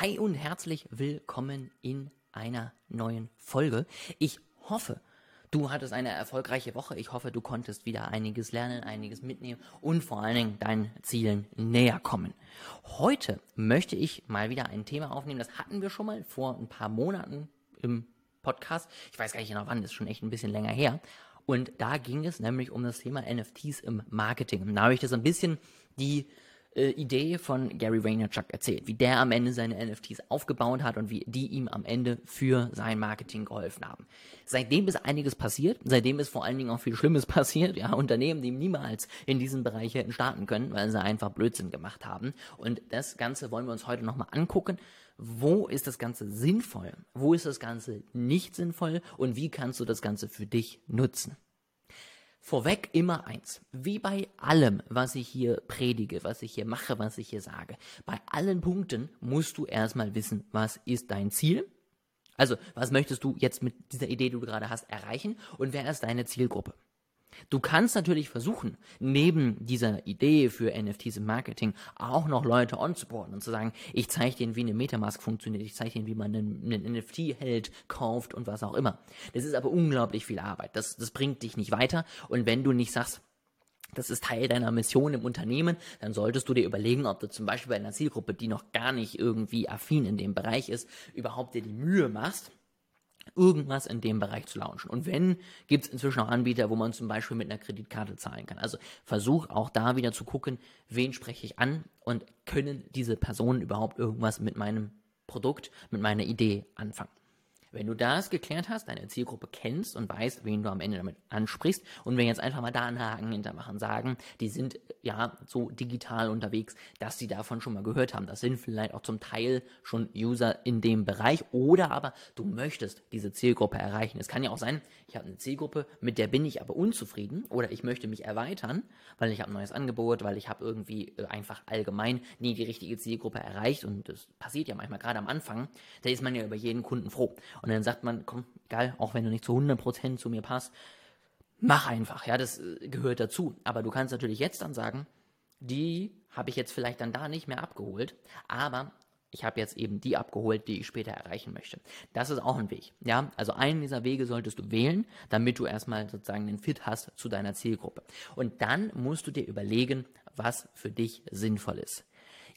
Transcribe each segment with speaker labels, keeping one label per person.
Speaker 1: Hi und herzlich willkommen in einer neuen Folge. Ich hoffe, du hattest eine erfolgreiche Woche. Ich hoffe, du konntest wieder einiges lernen, einiges mitnehmen und vor allen Dingen deinen Zielen näher kommen. Heute möchte ich mal wieder ein Thema aufnehmen. Das hatten wir schon mal vor ein paar Monaten im Podcast. Ich weiß gar nicht genau wann, ist schon echt ein bisschen länger her. Und da ging es nämlich um das Thema NFTs im Marketing. Da habe ich das ein bisschen die äh, Idee von Gary Vaynerchuk erzählt, wie der am Ende seine NFTs aufgebaut hat und wie die ihm am Ende für sein Marketing geholfen haben. Seitdem ist einiges passiert, seitdem ist vor allen Dingen auch viel Schlimmes passiert, ja, Unternehmen, die niemals in diesen Bereich hätten starten können, weil sie einfach Blödsinn gemacht haben. Und das Ganze wollen wir uns heute nochmal angucken. Wo ist das Ganze sinnvoll? Wo ist das Ganze nicht sinnvoll? Und wie kannst du das Ganze für dich nutzen? Vorweg immer eins. Wie bei allem, was ich hier predige, was ich hier mache, was ich hier sage. Bei allen Punkten musst du erstmal wissen, was ist dein Ziel? Also, was möchtest du jetzt mit dieser Idee, die du gerade hast, erreichen? Und wer ist deine Zielgruppe? Du kannst natürlich versuchen, neben dieser Idee für NFTs im Marketing auch noch Leute onzuboarden und zu sagen, ich zeige denen, wie eine Metamask funktioniert, ich zeige denen, wie man einen, einen NFT hält, kauft und was auch immer. Das ist aber unglaublich viel Arbeit. Das, das bringt dich nicht weiter. Und wenn du nicht sagst, das ist Teil deiner Mission im Unternehmen, dann solltest du dir überlegen, ob du zum Beispiel bei einer Zielgruppe, die noch gar nicht irgendwie affin in dem Bereich ist, überhaupt dir die Mühe machst, irgendwas in dem Bereich zu launchen. Und wenn, gibt es inzwischen auch Anbieter, wo man zum Beispiel mit einer Kreditkarte zahlen kann. Also versuch auch da wieder zu gucken, wen spreche ich an und können diese Personen überhaupt irgendwas mit meinem Produkt, mit meiner Idee anfangen. Wenn du das geklärt hast, deine Zielgruppe kennst und weißt, wen du am Ende damit ansprichst und wir jetzt einfach mal da einen Haken hintermachen, sagen, die sind ja so digital unterwegs, dass sie davon schon mal gehört haben. Das sind vielleicht auch zum Teil schon User in dem Bereich oder aber du möchtest diese Zielgruppe erreichen. Es kann ja auch sein, ich habe eine Zielgruppe, mit der bin ich aber unzufrieden oder ich möchte mich erweitern, weil ich habe ein neues Angebot, weil ich habe irgendwie äh, einfach allgemein nie die richtige Zielgruppe erreicht und das passiert ja manchmal gerade am Anfang, da ist man ja über jeden Kunden froh. Und dann sagt man, komm, egal, auch wenn du nicht zu 100% zu mir passt, mach einfach, ja, das äh, gehört dazu. Aber du kannst natürlich jetzt dann sagen, die habe ich jetzt vielleicht dann da nicht mehr abgeholt, aber ich habe jetzt eben die abgeholt, die ich später erreichen möchte. Das ist auch ein Weg. Ja, also einen dieser Wege solltest du wählen, damit du erstmal sozusagen den Fit hast zu deiner Zielgruppe. Und dann musst du dir überlegen, was für dich sinnvoll ist.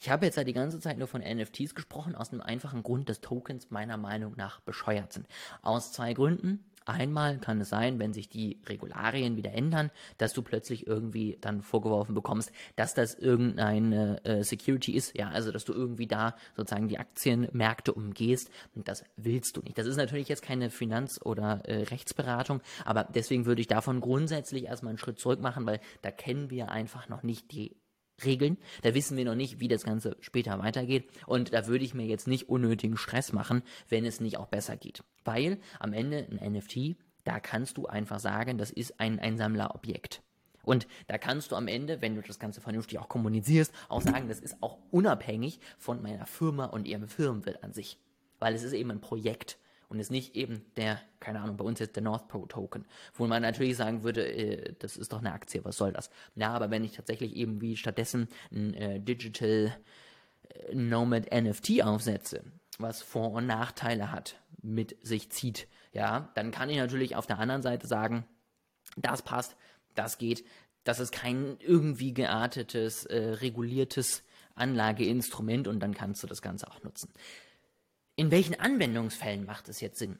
Speaker 1: Ich habe jetzt ja die ganze Zeit nur von NFTs gesprochen, aus dem einfachen Grund, dass Tokens meiner Meinung nach bescheuert sind. Aus zwei Gründen. Einmal kann es sein, wenn sich die Regularien wieder ändern, dass du plötzlich irgendwie dann vorgeworfen bekommst, dass das irgendeine äh, Security ist, ja, also dass du irgendwie da sozusagen die Aktienmärkte umgehst und das willst du nicht. Das ist natürlich jetzt keine Finanz- oder äh, Rechtsberatung, aber deswegen würde ich davon grundsätzlich erstmal einen Schritt zurück machen, weil da kennen wir einfach noch nicht die Regeln. Da wissen wir noch nicht, wie das Ganze später weitergeht. Und da würde ich mir jetzt nicht unnötigen Stress machen, wenn es nicht auch besser geht. Weil am Ende ein NFT, da kannst du einfach sagen, das ist ein, ein Sammlerobjekt. Und da kannst du am Ende, wenn du das Ganze vernünftig auch kommunizierst, auch sagen, das ist auch unabhängig von meiner Firma und ihrem Firmenwirt an sich. Weil es ist eben ein Projekt und ist nicht eben der, keine Ahnung, bei uns jetzt der North Pro Token, wo man natürlich sagen würde, äh, das ist doch eine Aktie, was soll das? Ja, aber wenn ich tatsächlich eben wie stattdessen ein äh, Digital äh, Nomad NFT aufsetze, was Vor- und Nachteile hat, mit sich zieht, ja, dann kann ich natürlich auf der anderen Seite sagen, das passt, das geht, das ist kein irgendwie geartetes, äh, reguliertes Anlageinstrument und dann kannst du das Ganze auch nutzen. In welchen Anwendungsfällen macht es jetzt Sinn?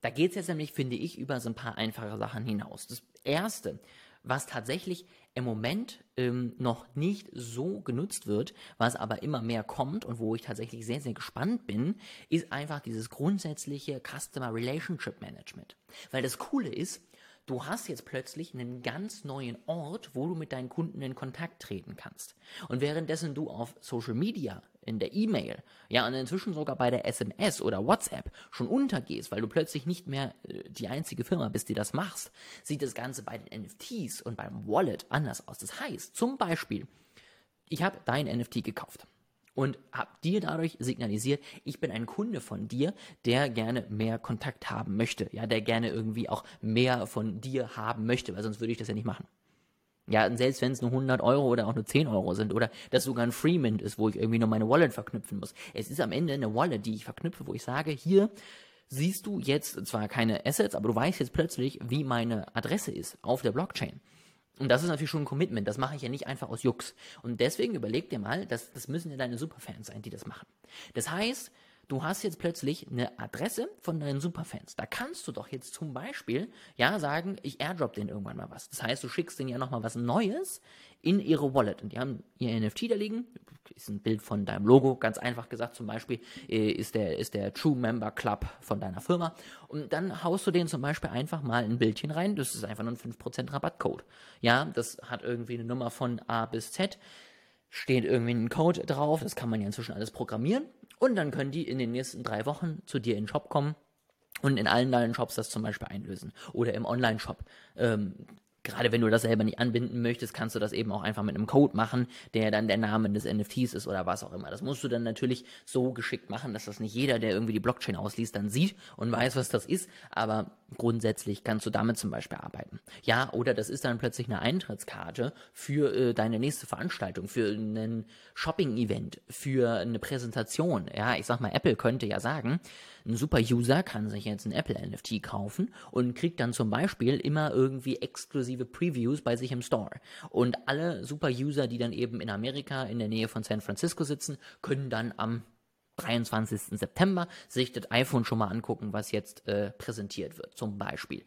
Speaker 1: Da geht es jetzt nämlich, finde ich, über so ein paar einfache Sachen hinaus. Das erste, was tatsächlich im Moment ähm, noch nicht so genutzt wird, was aber immer mehr kommt und wo ich tatsächlich sehr, sehr gespannt bin, ist einfach dieses grundsätzliche Customer Relationship Management. Weil das Coole ist, du hast jetzt plötzlich einen ganz neuen Ort, wo du mit deinen Kunden in Kontakt treten kannst. Und währenddessen du auf Social Media in der E-Mail, ja, und inzwischen sogar bei der SMS oder WhatsApp schon untergehst, weil du plötzlich nicht mehr äh, die einzige Firma bist, die das machst, sieht das Ganze bei den NFTs und beim Wallet anders aus. Das heißt, zum Beispiel, ich habe dein NFT gekauft und habe dir dadurch signalisiert, ich bin ein Kunde von dir, der gerne mehr Kontakt haben möchte, ja, der gerne irgendwie auch mehr von dir haben möchte, weil sonst würde ich das ja nicht machen. Ja, und selbst wenn es nur 100 Euro oder auch nur 10 Euro sind oder das sogar ein Freemint ist, wo ich irgendwie nur meine Wallet verknüpfen muss. Es ist am Ende eine Wallet, die ich verknüpfe, wo ich sage, hier siehst du jetzt zwar keine Assets, aber du weißt jetzt plötzlich, wie meine Adresse ist auf der Blockchain. Und das ist natürlich schon ein Commitment. Das mache ich ja nicht einfach aus Jux. Und deswegen überleg dir mal, dass, das müssen ja deine Superfans sein, die das machen. Das heißt, du hast jetzt plötzlich eine Adresse von deinen Superfans. Da kannst du doch jetzt zum Beispiel, ja, sagen, ich airdrop denen irgendwann mal was. Das heißt, du schickst denen ja nochmal was Neues in ihre Wallet. Und die haben ihr NFT da liegen. Ist ein Bild von deinem Logo, ganz einfach gesagt. Zum Beispiel äh, ist der, ist der True Member Club von deiner Firma. Und dann haust du denen zum Beispiel einfach mal ein Bildchen rein. Das ist einfach nur ein 5% Rabattcode. Ja, das hat irgendwie eine Nummer von A bis Z steht irgendwie ein Code drauf, das kann man ja inzwischen alles programmieren und dann können die in den nächsten drei Wochen zu dir in den Shop kommen und in allen deinen Shops das zum Beispiel einlösen oder im Online-Shop. Ähm, gerade wenn du das selber nicht anbinden möchtest, kannst du das eben auch einfach mit einem Code machen, der dann der Name des NFTs ist oder was auch immer. Das musst du dann natürlich so geschickt machen, dass das nicht jeder, der irgendwie die Blockchain ausliest, dann sieht und weiß, was das ist. Aber grundsätzlich kannst du damit zum Beispiel arbeiten. Ja, oder das ist dann plötzlich eine Eintrittskarte für äh, deine nächste Veranstaltung, für ein Shopping-Event, für eine Präsentation. Ja, ich sag mal, Apple könnte ja sagen, ein Super-User kann sich jetzt ein Apple-NFT kaufen und kriegt dann zum Beispiel immer irgendwie exklusive Previews bei sich im Store. Und alle Super-User, die dann eben in Amerika in der Nähe von San Francisco sitzen, können dann am 23. September sich das iPhone schon mal angucken, was jetzt äh, präsentiert wird, zum Beispiel.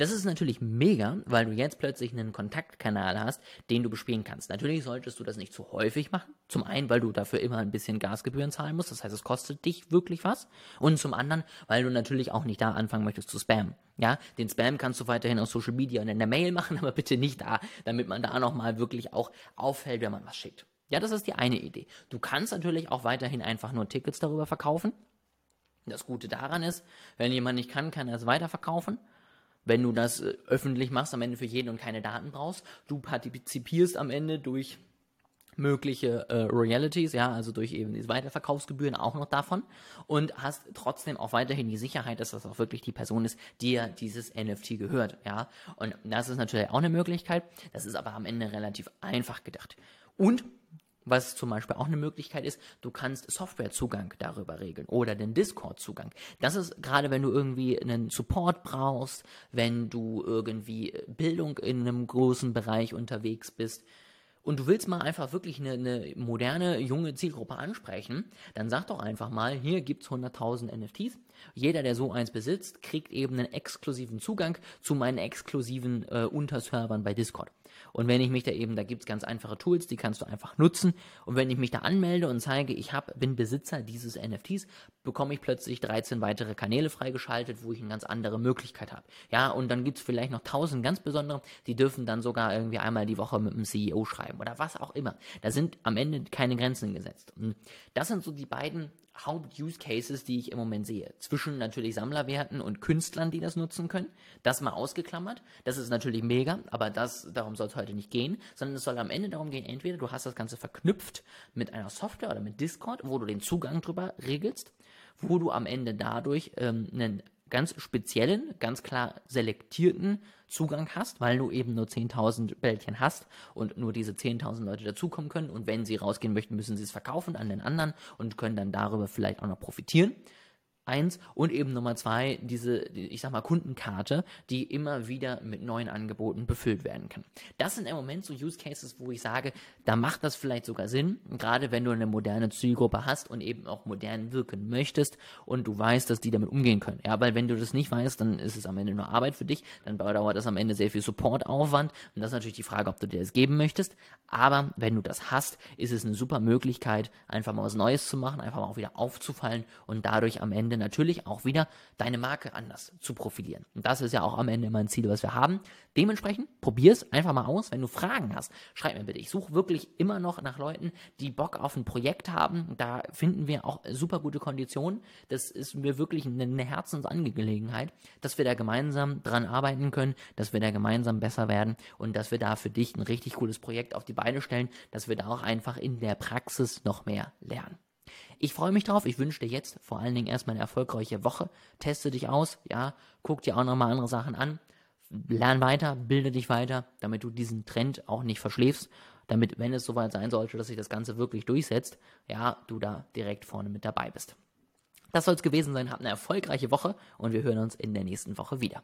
Speaker 1: Das ist natürlich mega, weil du jetzt plötzlich einen Kontaktkanal hast, den du bespielen kannst. Natürlich solltest du das nicht zu häufig machen. Zum einen, weil du dafür immer ein bisschen Gasgebühren zahlen musst. Das heißt, es kostet dich wirklich was. Und zum anderen, weil du natürlich auch nicht da anfangen möchtest zu spammen. Ja, den Spam kannst du weiterhin auf Social Media und in der Mail machen, aber bitte nicht da, damit man da nochmal wirklich auch auffällt, wenn man was schickt. Ja, das ist die eine Idee. Du kannst natürlich auch weiterhin einfach nur Tickets darüber verkaufen. Das Gute daran ist, wenn jemand nicht kann, kann er es weiterverkaufen wenn du das äh, öffentlich machst, am Ende für jeden und keine Daten brauchst. Du partizipierst am Ende durch mögliche äh, Royalties, ja, also durch eben diese Weiterverkaufsgebühren auch noch davon und hast trotzdem auch weiterhin die Sicherheit, dass das auch wirklich die Person ist, die ja dieses NFT gehört, ja. Und das ist natürlich auch eine Möglichkeit. Das ist aber am Ende relativ einfach gedacht. Und was zum Beispiel auch eine Möglichkeit ist, du kannst Softwarezugang darüber regeln oder den Discord-Zugang. Das ist gerade, wenn du irgendwie einen Support brauchst, wenn du irgendwie Bildung in einem großen Bereich unterwegs bist, und du willst mal einfach wirklich eine, eine, moderne, junge Zielgruppe ansprechen, dann sag doch einfach mal, hier gibt's 100.000 NFTs. Jeder, der so eins besitzt, kriegt eben einen exklusiven Zugang zu meinen exklusiven äh, Unterservern bei Discord. Und wenn ich mich da eben, da gibt's ganz einfache Tools, die kannst du einfach nutzen. Und wenn ich mich da anmelde und zeige, ich hab, bin Besitzer dieses NFTs, bekomme ich plötzlich 13 weitere Kanäle freigeschaltet, wo ich eine ganz andere Möglichkeit habe. Ja, und dann gibt's vielleicht noch 1000 ganz besondere, die dürfen dann sogar irgendwie einmal die Woche mit dem CEO schreiben oder was auch immer. Da sind am Ende keine Grenzen gesetzt. Und das sind so die beiden Haupt-Use-Cases, die ich im Moment sehe. Zwischen natürlich Sammlerwerten und Künstlern, die das nutzen können. Das mal ausgeklammert. Das ist natürlich mega, aber das, darum soll es heute nicht gehen, sondern es soll am Ende darum gehen, entweder du hast das Ganze verknüpft mit einer Software oder mit Discord, wo du den Zugang drüber regelst, wo du am Ende dadurch ähm, einen ganz speziellen, ganz klar selektierten Zugang hast, weil du eben nur 10.000 Bällchen hast und nur diese 10.000 Leute dazukommen können. Und wenn sie rausgehen möchten, müssen sie es verkaufen an den anderen und können dann darüber vielleicht auch noch profitieren eins und eben Nummer zwei, diese, ich sag mal, Kundenkarte, die immer wieder mit neuen Angeboten befüllt werden kann. Das sind im Moment so Use Cases, wo ich sage, da macht das vielleicht sogar Sinn, gerade wenn du eine moderne Zielgruppe hast und eben auch modern wirken möchtest und du weißt, dass die damit umgehen können. Ja, weil wenn du das nicht weißt, dann ist es am Ende nur Arbeit für dich, dann dauert das am Ende sehr viel Supportaufwand und das ist natürlich die Frage, ob du dir das geben möchtest. Aber wenn du das hast, ist es eine super Möglichkeit, einfach mal was Neues zu machen, einfach mal auch wieder aufzufallen und dadurch am Ende natürlich auch wieder deine Marke anders zu profilieren. Und das ist ja auch am Ende immer ein Ziel, was wir haben. Dementsprechend probier es einfach mal aus. Wenn du Fragen hast, schreib mir bitte. Ich suche wirklich immer noch nach Leuten, die Bock auf ein Projekt haben. Da finden wir auch super gute Konditionen. Das ist mir wirklich eine Herzensangelegenheit, dass wir da gemeinsam dran arbeiten können, dass wir da gemeinsam besser werden und dass wir da für dich ein richtig cooles Projekt auf die Beine stellen, dass wir da auch einfach in der Praxis noch mehr lernen. Ich freue mich drauf. Ich wünsche dir jetzt vor allen Dingen erstmal eine erfolgreiche Woche. Teste dich aus, ja. Guck dir auch nochmal andere Sachen an. lern weiter, bilde dich weiter, damit du diesen Trend auch nicht verschläfst, damit, wenn es soweit sein sollte, dass sich das Ganze wirklich durchsetzt, ja, du da direkt vorne mit dabei bist. Das soll es gewesen sein. Habt eine erfolgreiche Woche und wir hören uns in der nächsten Woche wieder.